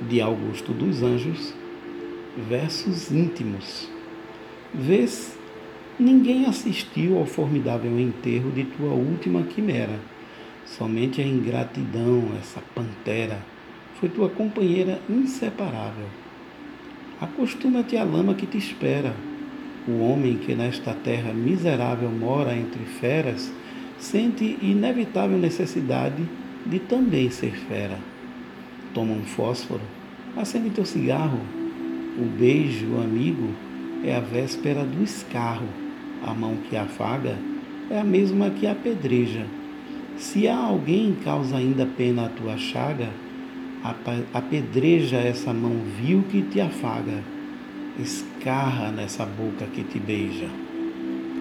de Augusto dos Anjos, versos íntimos. Vês, ninguém assistiu ao formidável enterro de tua última quimera. Somente a ingratidão, essa pantera, foi tua companheira inseparável. Acostuma-te à lama que te espera. O homem que nesta terra miserável mora entre feras sente inevitável necessidade de também ser fera. Toma um fósforo, acende teu cigarro. O beijo, amigo, é a véspera do escarro. A mão que afaga é a mesma que apedreja. Se há alguém causa ainda pena a tua chaga, apedreja essa mão vil que te afaga, escarra nessa boca que te beija.